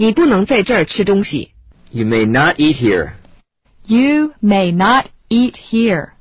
你不能在这儿吃东西。You may not eat here. You may not eat here.